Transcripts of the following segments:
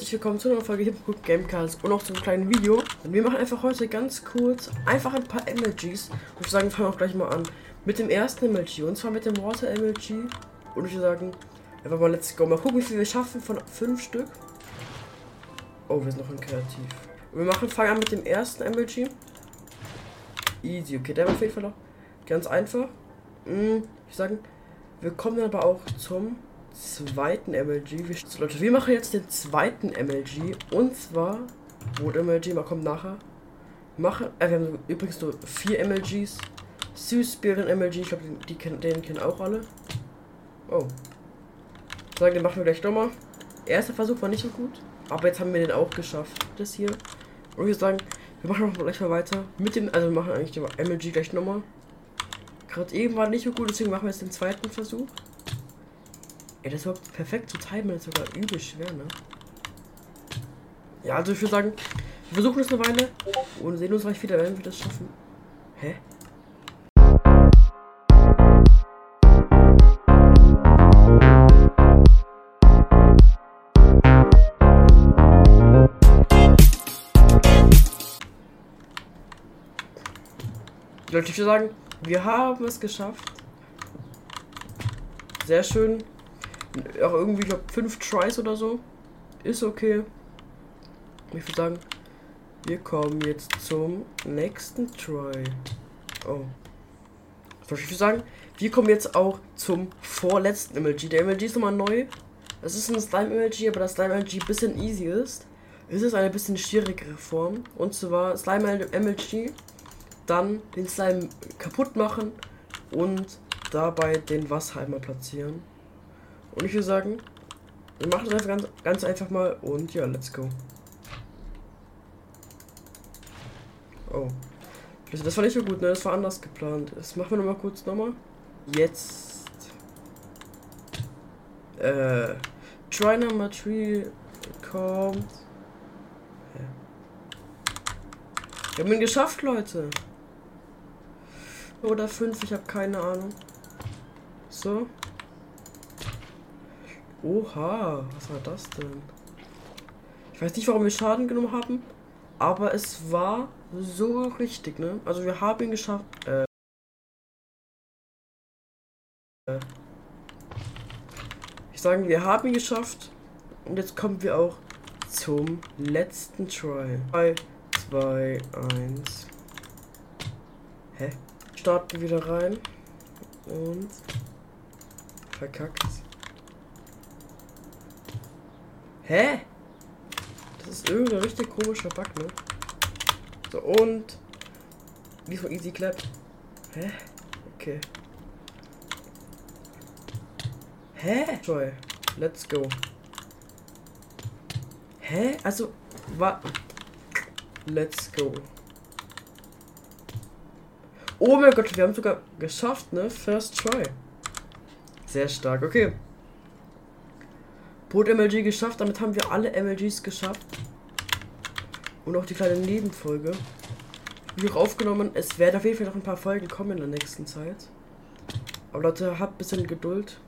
herzlich willkommen zu einer Folge Hip Gamecast und auch zum kleinen Video. Und wir machen einfach heute ganz kurz einfach ein paar MLGs. Und ich sagen, wir fangen auch gleich mal an mit dem ersten MLG und zwar mit dem Water MLG. Und ich würde sagen, einfach mal let's go. Mal gucken, wie viel wir schaffen von fünf Stück. Oh, wir sind noch in Kreativ. Und wir machen, fangen an mit dem ersten MLG. Easy, okay, der war auf jeden Fall noch ganz einfach. Hm, ich sagen, wir kommen aber auch zum zweiten MLG. Wir, Leute, wir machen jetzt den zweiten MLG. Und zwar, Rot MLG, mal kommt nachher. Mache, äh, wir haben übrigens nur vier MLGs. Süß Spirit MLG, ich glaube, die kennen, den kennen auch alle. Oh. Sagen, den machen wir gleich nochmal. Erster Versuch war nicht so gut. Aber jetzt haben wir den auch geschafft. Das hier. Und ich sagen, wir machen noch gleich mal weiter. Mit dem, also wir machen eigentlich den MLG gleich nochmal. Gerade eben war nicht so gut, deswegen machen wir jetzt den zweiten Versuch. Ey, das überhaupt perfekt zu timen, das ist sogar übel schwer, ne? Ja, also ich würde sagen, wir versuchen es eine Weile und sehen uns gleich wieder, wenn wir das schaffen. Hä? Leute, ich würde sagen, wir haben es geschafft. Sehr schön. Auch irgendwie, ich glaube, fünf Tries oder so. Ist okay. Ich würde sagen, wir kommen jetzt zum nächsten Try. Oh. Ich würde sagen, wir kommen jetzt auch zum vorletzten MLG. Der MLG ist nochmal neu. Es ist ein Slime MLG, aber das Slime MLG ein bisschen easy ist. Es ist eine bisschen schwierigere Form. Und zwar Slime MLG, dann den Slime kaputt machen und dabei den Wassheimer platzieren. Und ich würde sagen, wir machen das ganz, ganz einfach mal und ja, let's go. Oh. Das war nicht so gut, ne? Das war anders geplant. Das machen wir nochmal kurz nochmal. Jetzt. Äh. Try Number 3 kommt. Wir haben ihn geschafft, Leute. Oder 5, ich habe keine Ahnung. So. Oha, was war das denn? Ich weiß nicht, warum wir Schaden genommen haben, aber es war so richtig, ne? Also wir haben ihn geschafft. Äh, ich sage, wir haben ihn geschafft. Und jetzt kommen wir auch zum letzten Try. 3, 2, 1. Hä? Starten wieder rein. Und verkackt. Hä? Das ist irgendein richtig komischer Bug, ne? So, und. Wie von Easy Clap. Hä? Okay. Hä? Toll. Let's go. Hä? Also, wa Let's go. Oh mein Gott, wir haben sogar geschafft, ne? First try. Sehr stark, okay. Boot MLG geschafft. Damit haben wir alle MLGs geschafft. Und auch die kleine Nebenfolge. Wieder aufgenommen. Es werden auf jeden Fall noch ein paar Folgen kommen in der nächsten Zeit. Aber Leute, habt ein bisschen Geduld.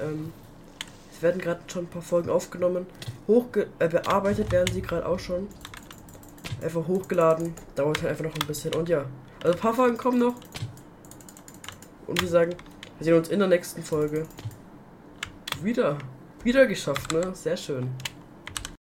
Ähm, es werden gerade schon ein paar Folgen aufgenommen. Hochge äh, bearbeitet werden sie gerade auch schon. Einfach hochgeladen. Dauert halt einfach noch ein bisschen. Und ja. Also ein paar Folgen kommen noch. Und wir sagen, wir sehen uns in der nächsten Folge wieder, wieder geschafft, ne? Sehr schön.